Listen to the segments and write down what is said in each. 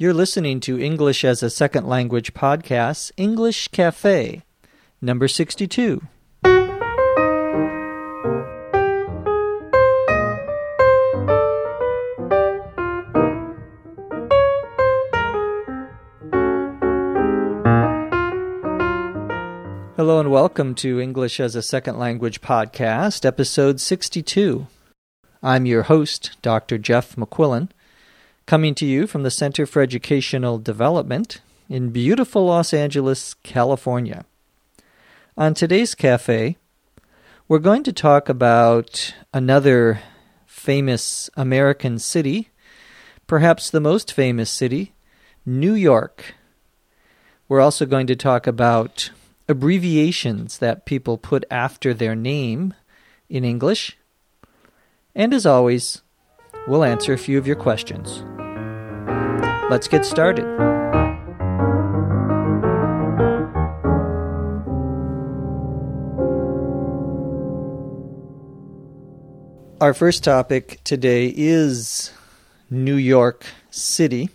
You're listening to English as a Second Language podcast, English Cafe, number 62. Hello and welcome to English as a Second Language podcast, episode 62. I'm your host, Dr. Jeff McQuillan coming to you from the Center for Educational Development in beautiful Los Angeles, California. On today's cafe, we're going to talk about another famous American city, perhaps the most famous city, New York. We're also going to talk about abbreviations that people put after their name in English. And as always, we'll answer a few of your questions. Let's get started. Our first topic today is New York City.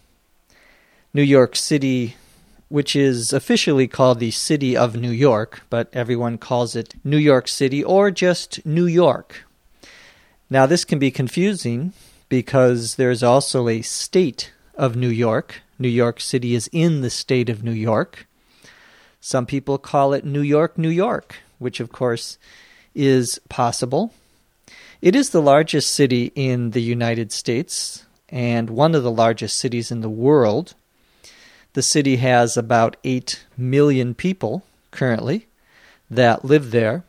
New York City, which is officially called the City of New York, but everyone calls it New York City or just New York. Now, this can be confusing because there's also a state of New York. New York City is in the state of New York. Some people call it New York, New York, which of course is possible. It is the largest city in the United States and one of the largest cities in the world. The city has about 8 million people currently that live there.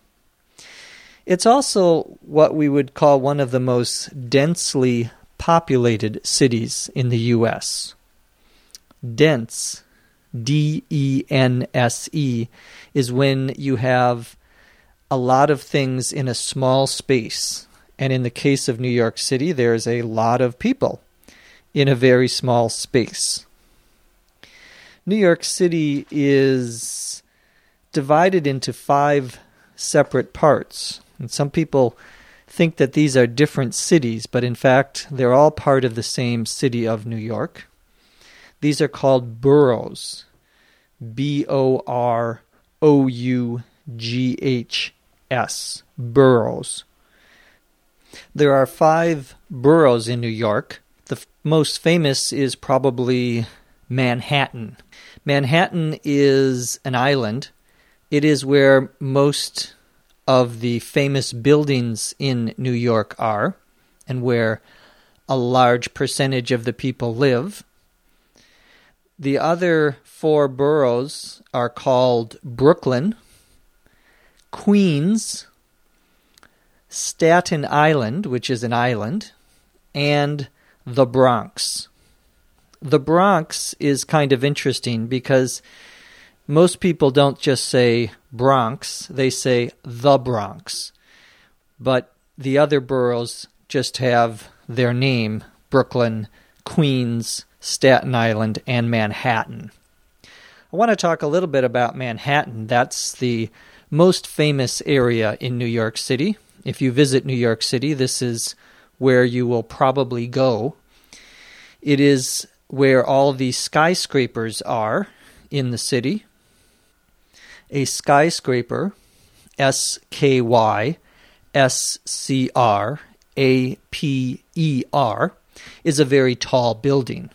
It's also what we would call one of the most densely populated cities in the U.S. Dense, D E N S E, is when you have a lot of things in a small space. And in the case of New York City, there's a lot of people in a very small space. New York City is divided into five separate parts. And some people think that these are different cities, but in fact, they're all part of the same city of New York. These are called boroughs. B O R O U G H S. Boroughs. There are five boroughs in New York. The f- most famous is probably Manhattan. Manhattan is an island. It is where most of the famous buildings in New York are and where a large percentage of the people live. The other four boroughs are called Brooklyn, Queens, Staten Island, which is an island, and the Bronx. The Bronx is kind of interesting because most people don't just say Bronx, they say the Bronx. But the other boroughs just have their name Brooklyn, Queens, Staten Island, and Manhattan. I want to talk a little bit about Manhattan. That's the most famous area in New York City. If you visit New York City, this is where you will probably go. It is where all the skyscrapers are in the city a skyscraper, S K Y S C R A P E R, is a very tall building.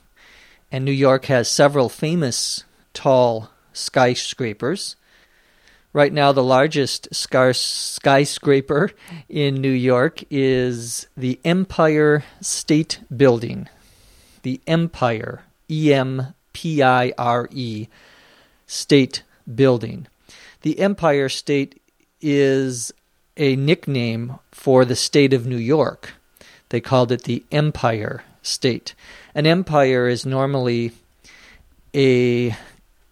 And New York has several famous tall skyscrapers. Right now, the largest skyscraper in New York is the Empire State Building. The Empire, E M P I R E, State Building. The Empire State is a nickname for the state of New York. They called it the Empire State. An empire is normally a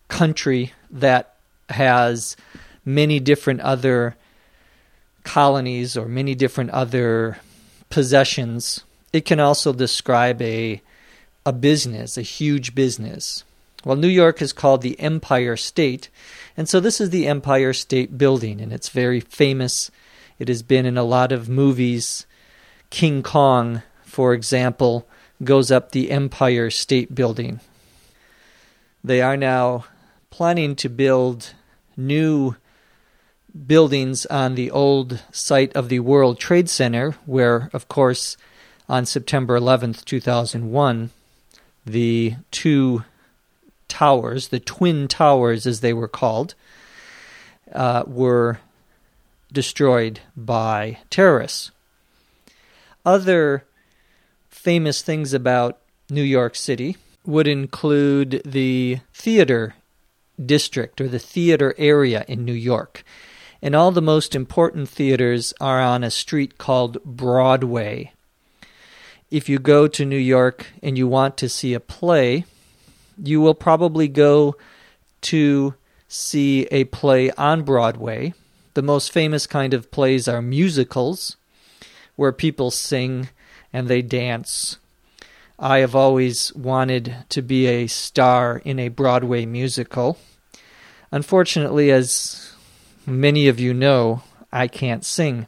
country that has many different other colonies or many different other possessions. It can also describe a a business, a huge business. Well, New York is called the Empire State and so this is the Empire State Building, and it's very famous. It has been in a lot of movies. King Kong, for example, goes up the Empire State Building. They are now planning to build new buildings on the old site of the World Trade Center, where, of course, on September 11th, 2001, the two towers, the Twin Towers as they were called, uh, were destroyed by terrorists. Other famous things about New York City would include the theater district or the theater area in New York. And all the most important theaters are on a street called Broadway. If you go to New York and you want to see a play, you will probably go to see a play on Broadway. The most famous kind of plays are musicals, where people sing and they dance. I have always wanted to be a star in a Broadway musical. Unfortunately, as many of you know, I can't sing.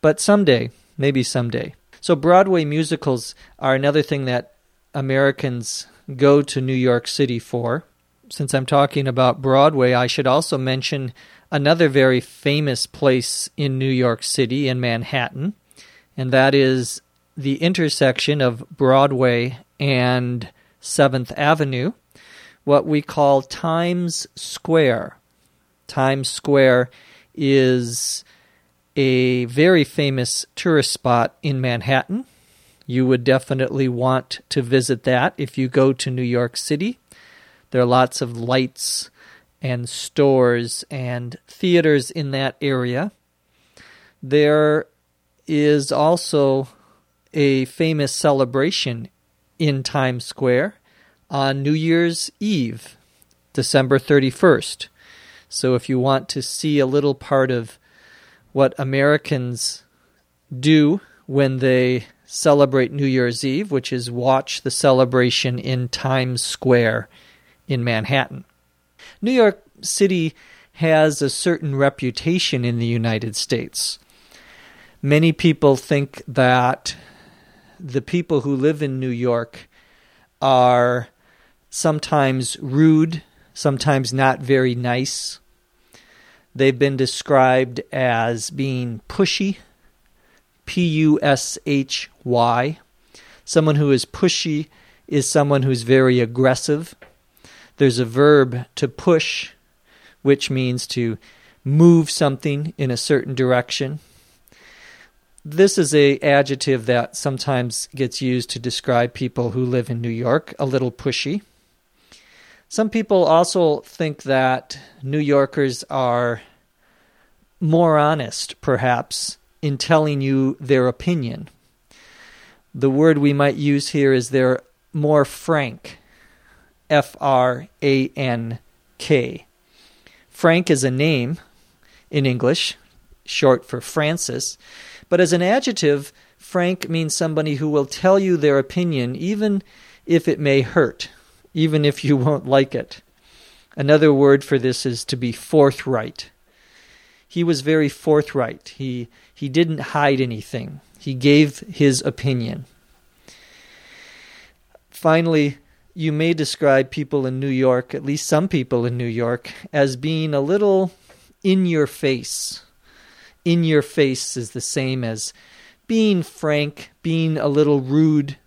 But someday, maybe someday. So, Broadway musicals are another thing that Americans go to New York City for. Since I'm talking about Broadway, I should also mention another very famous place in New York City, in Manhattan, and that is the intersection of Broadway and 7th Avenue what we call Times Square. Times Square is a very famous tourist spot in Manhattan. You would definitely want to visit that if you go to New York City. There are lots of lights and stores and theaters in that area. There is also a famous celebration in Times Square on New Year's Eve, December 31st. So if you want to see a little part of what Americans do when they celebrate New Year's Eve, which is watch the celebration in Times Square in Manhattan. New York City has a certain reputation in the United States. Many people think that the people who live in New York are sometimes rude, sometimes not very nice. They've been described as being pushy, P U S H Y. Someone who is pushy is someone who's very aggressive. There's a verb to push, which means to move something in a certain direction. This is a adjective that sometimes gets used to describe people who live in New York, a little pushy. Some people also think that New Yorkers are more honest, perhaps, in telling you their opinion. The word we might use here is they're more frank. F R A N K. Frank is a name in English, short for Francis, but as an adjective, frank means somebody who will tell you their opinion even if it may hurt even if you won't like it. Another word for this is to be forthright. He was very forthright. He, he didn't hide anything, he gave his opinion. Finally, you may describe people in New York, at least some people in New York, as being a little in your face. In your face is the same as being frank, being a little rude,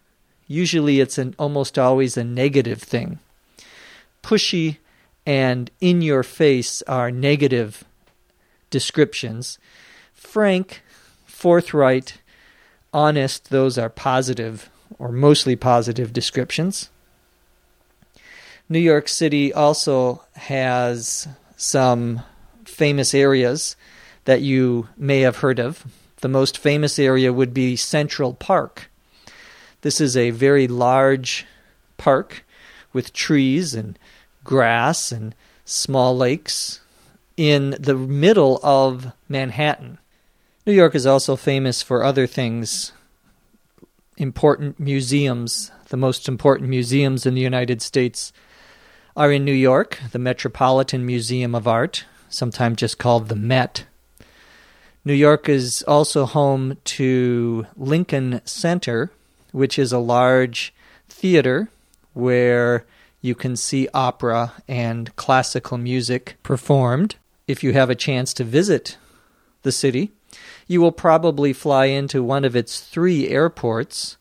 Usually it's an almost always a negative thing. Pushy and in your face are negative descriptions. Frank, forthright, honest, those are positive or mostly positive descriptions. New York City also has some famous areas that you may have heard of. The most famous area would be Central Park. This is a very large park with trees and grass and small lakes in the middle of Manhattan. New York is also famous for other things, important museums. The most important museums in the United States are in New York the Metropolitan Museum of Art, sometimes just called the Met. New York is also home to Lincoln Center, which is a large theater where You can see opera and classical music performed. If you have a chance to visit the city, you will probably fly into one of its three airports.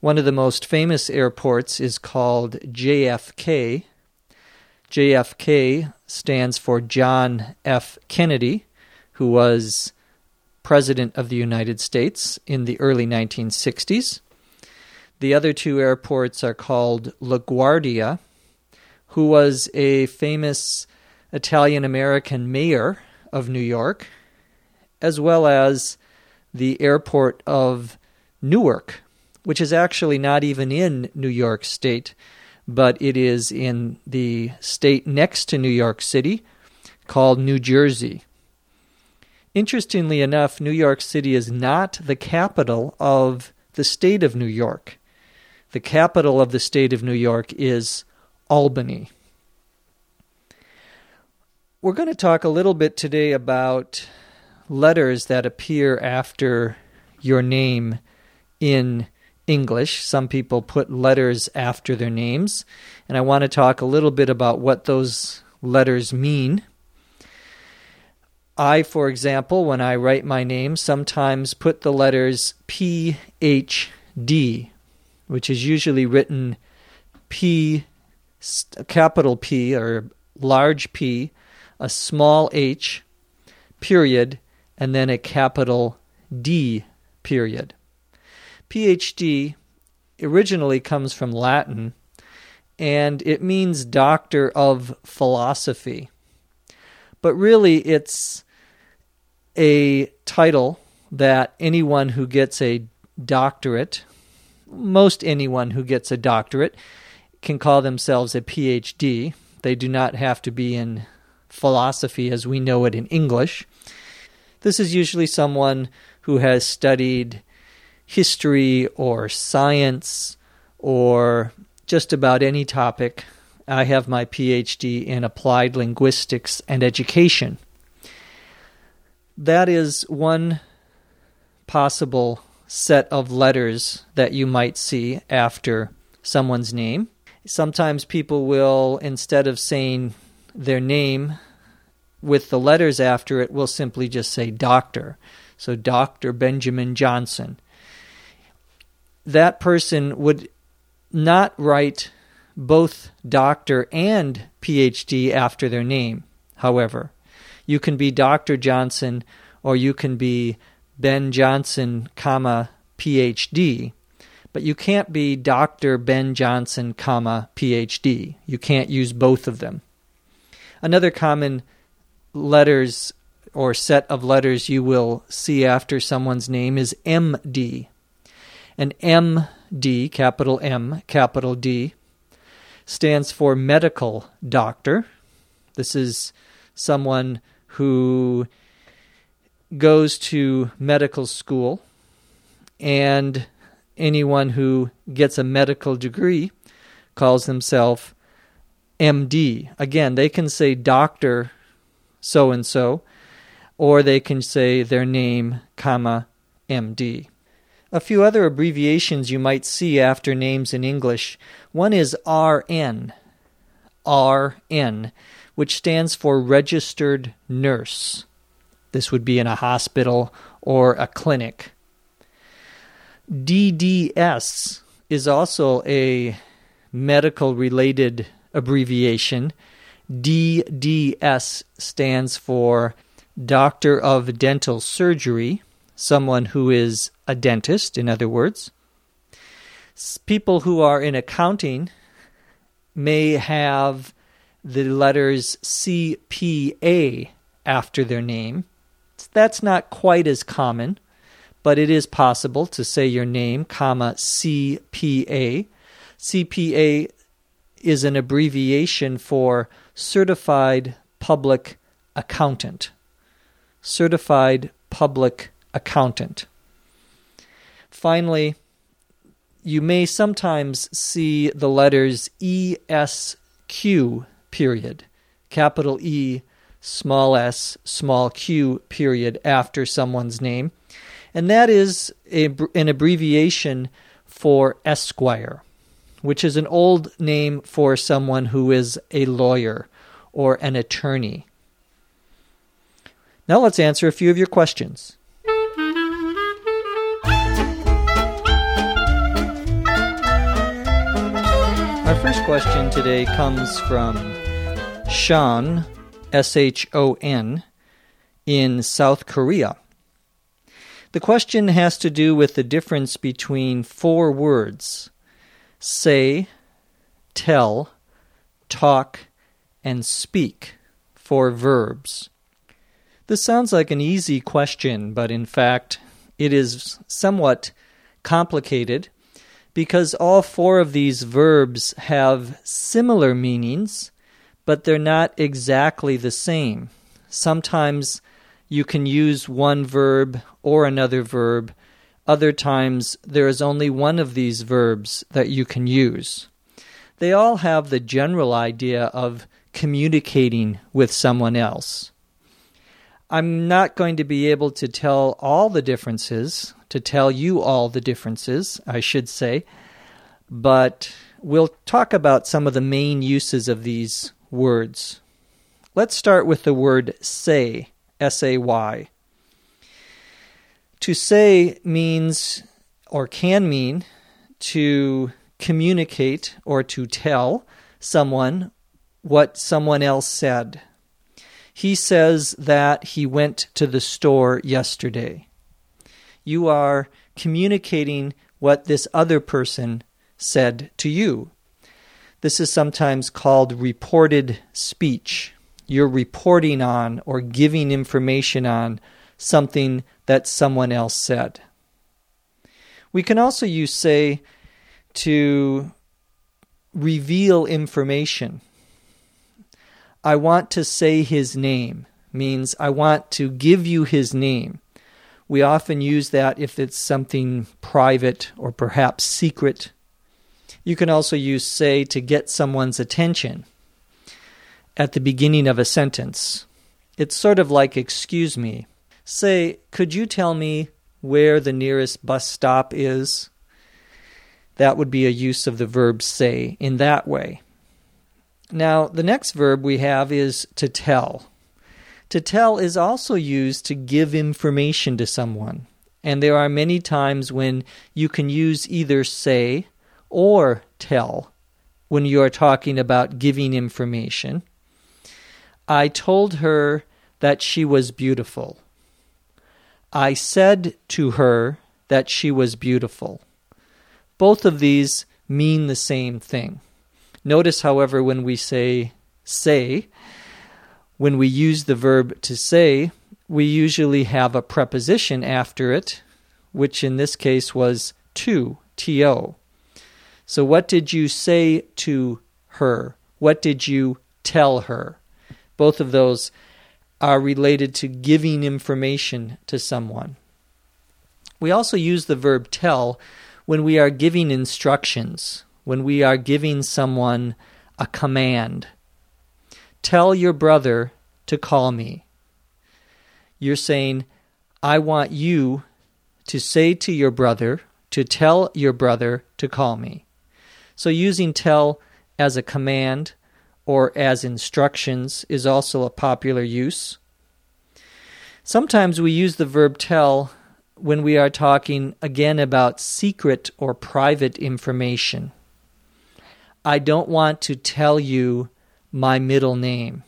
One of the most famous airports is called JFK. JFK stands for John F. Kennedy, who was President of the United States in the early 1960s. The other two airports are called LaGuardia, who was a famous Italian American mayor of New York, as well as the airport of Newark, which is actually not even in New York State, but it is in the state next to New York City called New Jersey. Interestingly enough, New York City is not the capital of the state of New York. The capital of the state of New York is Albany. We're going to talk a little bit today about letters that appear after your name in English. Some people put letters after their names, and I want to talk a little bit about what those letters mean. I, for example, when I write my name, sometimes put the letters P H D, which is usually written P, capital P or large P, a small h, period, and then a capital D, period. PhD originally comes from Latin and it means doctor of philosophy. But really, it's a title that anyone who gets a doctorate, most anyone who gets a doctorate, can call themselves a PhD. They do not have to be in philosophy as we know it in English. This is usually someone who has studied history or science or just about any topic. I have my PhD in applied linguistics and education that is one possible set of letters that you might see after someone's name. Sometimes people will, instead of saying their name with the letters after it, we'll simply just say doctor. So, Dr. Benjamin Johnson. That person would not write both doctor and PhD after their name, however. You can be Dr. Johnson or you can be Ben Johnson, comma PhD, but you can't be Dr. Ben Johnson, comma PhD. You can't use both of them. Another common letters or set of letters you will see after someone's name is MD. An MD, capital M, capital D, stands for medical doctor. This is someone who goes to medical school, and anyone who gets a medical degree calls themselves MD. Again, they can say doctor so and so, or they can say their name, comma, MD. A few other abbreviations you might see after names in English. One is RN. RN which stands for registered nurse. This would be in a hospital or a clinic. DDS is also a medical related abbreviation. DDS stands for Doctor of Dental Surgery, someone who is a dentist, in other words. People who are in accounting may have the letters CPA after their name. That's not quite as common, but it is possible to say your name, comma CPA. CPA is an abbreviation for Certified Public Accountant. Certified Public Accountant. Finally, you may sometimes see the letters ESQ period, capital E, small s, small q period after someone's name. And that is a, an abbreviation for Esquire. Which is an old name for someone who is a lawyer or an attorney. Now let's answer a few of your questions. Our first question today comes from Shon, S H O N, in South Korea. The question has to do with the difference between four words say, tell, talk, and speak for verbs. This sounds like an easy question, but in fact, it is somewhat complicated because all four of these verbs have similar meanings, but they're not exactly the same. Sometimes you can use one verb or another verb. Other times, there is only one of these verbs that you can use. They all have the general idea of communicating with someone else. I'm not going to be able to tell all the differences, to tell you all the differences, I should say, but we'll talk about some of the main uses of these words. Let's start with the word say. S A Y. To say means or can mean to communicate or to tell someone what someone else said. He says that he went to the store yesterday. You are communicating what this other person said to you. This is sometimes called reported speech you're reporting on or giving information on something that someone else said. We can also use say to reveal information. I want to say his name means I want to give you his name. We often use that if it's something private or perhaps secret. You can also use say to get someone's attention at the beginning of a sentence. It's sort of like, excuse me. Say, could you tell me where the nearest bus stop is? That would be a use of the verb say in that way. Now, the next verb we have is to tell. To tell is also used to give information to someone. And there are many times when you can use either say or tell when you are talking about giving information. I told her that she was beautiful. I said to her that she was beautiful. Both of these mean the same thing. Notice, however, when we say say, when we use the verb to say, we usually have a preposition after it, which in this case was to, to. So, what did you say to her? What did you tell her? Both of those are related to giving information to someone. We also use the verb tell when we are giving instructions, when we are giving someone a command. Tell your brother to call me. You're saying, I want you to say to your brother, to tell your brother to call me. So using tell as a command or as instructions is also a popular use. Sometimes we use the verb tell when we are talking again about secret or private information. I don't want to tell you my middle name.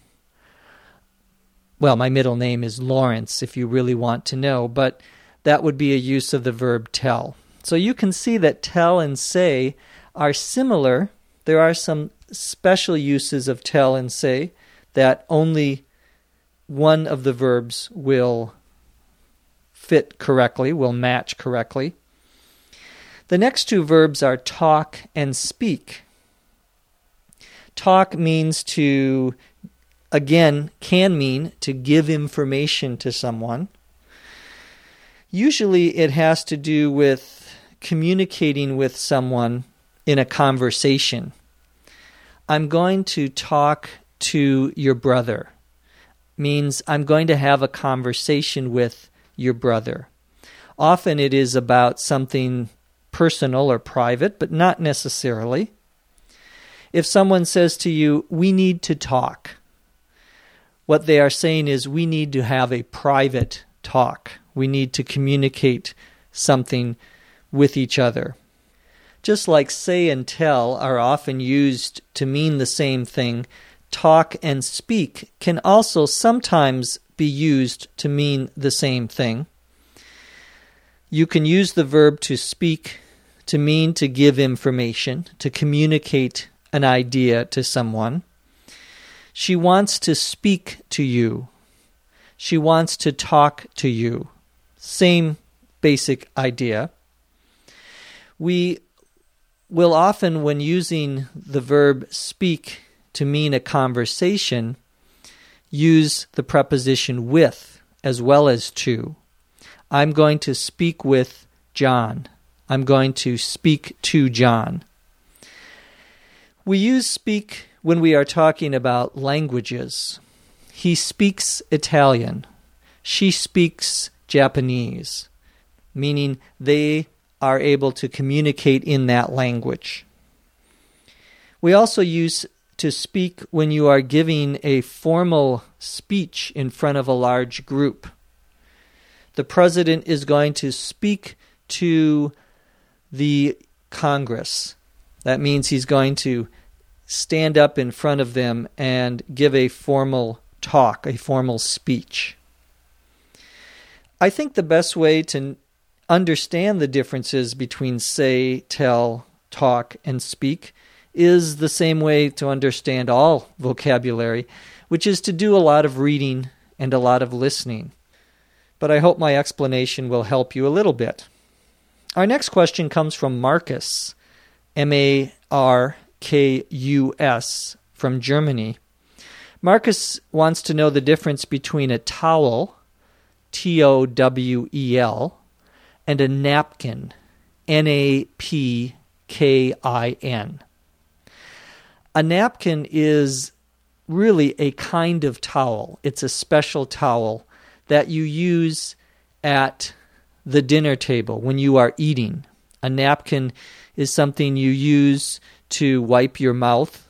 Well, my middle name is Lawrence if you really want to know, but that would be a use of the verb tell. So you can see that tell and say are similar. There are some special uses of tell and say that only one of the verbs will fit correctly, will match correctly. The next two verbs are talk and speak. Talk means to, again, can mean to give information to someone. Usually it has to do with communicating with someone in a conversation. I'm going to talk to your brother means I'm going to have a conversation with your brother. Often it is about something personal or private, but not necessarily. If someone says to you, We need to talk, what they are saying is, We need to have a private talk. We need to communicate something with each other. Just like say and tell are often used to mean the same thing, talk and speak can also sometimes be used to mean the same thing. You can use the verb to speak to mean to give information, to communicate an idea to someone. She wants to speak to you. She wants to talk to you. Same basic idea. We will often, when using the verb speak to mean a conversation, use the preposition with as well as to. I'm going to speak with John. I'm going to speak to John. We use speak when we are talking about languages. He speaks Italian. She speaks Japanese, meaning they are able to communicate in that language. We also use to speak when you are giving a formal speech in front of a large group. The president is going to speak to the Congress. That means he's going to stand up in front of them and give a formal talk, a formal speech. I think the best way to understand the differences between say, tell, talk, and speak is the same way to understand all vocabulary, which is to do a lot of reading and a lot of listening. But I hope my explanation will help you a little bit. Our next question comes from Markus, M A R K U S, from Germany. Markus wants to know the difference between a towel, T O W E L, and a napkin, N A P K I N. A napkin is really a kind of towel, it's a special towel that you use at the dinner table when you are eating. A napkin is something you use to wipe your mouth.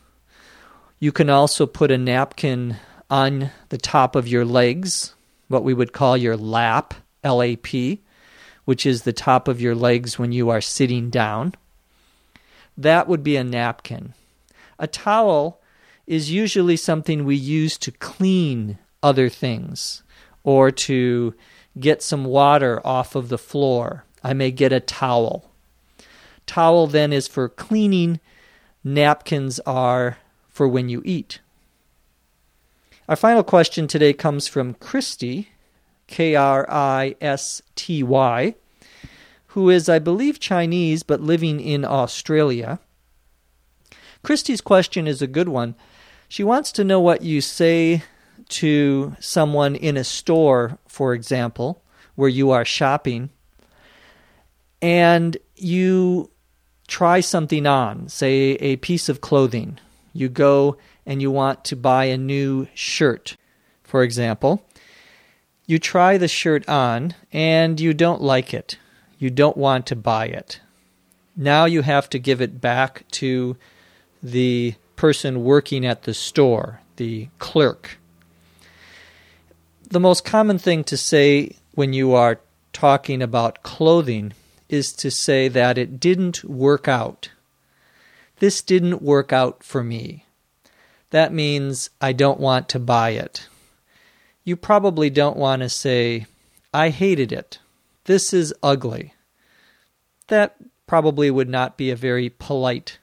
You can also put a napkin on the top of your legs, what we would call your lap, L A P which is the top of your legs when you are sitting down. That would be a napkin. A towel is usually something we use to clean other things or to get some water off of the floor. I may get a towel. Towel then is for cleaning, napkins are for when you eat. Our final question today comes from Kristy, K R I S T Y, who is, I believe, Chinese but living in Australia. Kristy's question is a good one. She wants to know what you say to someone in a store, for example, where you are shopping, and you try something on, say a piece of clothing. You go and you want to buy a new shirt, for example. You try the shirt on and you don't like it. You don't want to buy it. Now you have to give it back to the person working at the store, the clerk. The most common thing to say when you are talking about clothing is to say that it didn't work out. This didn't work out for me. That means I don't want to buy it you probably don't want to say, I hated it. This is ugly. That probably would not be a very polite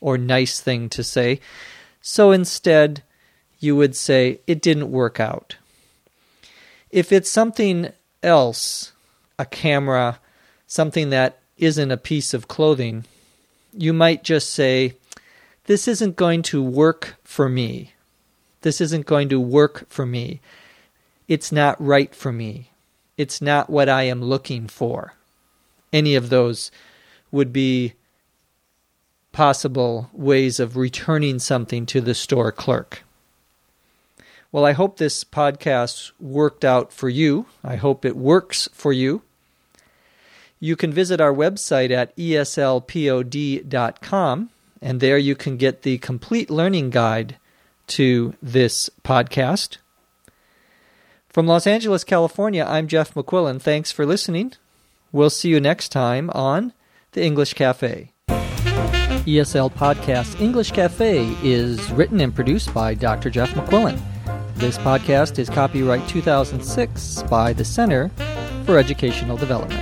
or nice thing to say. So instead, you would say, It didn't work out. If it's something else, a camera, something that isn't a piece of clothing, you might just say, This isn't going to work for me. This isn't going to work for me it's not right for me. It's not what I am looking for. Any of those would be possible ways of returning something to the store clerk. Well, I hope this podcast worked out for you. I hope it works for you. You can visit our website at eslpod.com and there you can get the complete learning guide to this podcast. From Los Angeles, California, I'm Jeff McQuillan. Thanks for listening. We'll see you next time on The English Cafe. ESL Podcast English Cafe is written and produced by Dr. Jeff McQuillan. This podcast is copyright 2006 by the Center for Educational Development.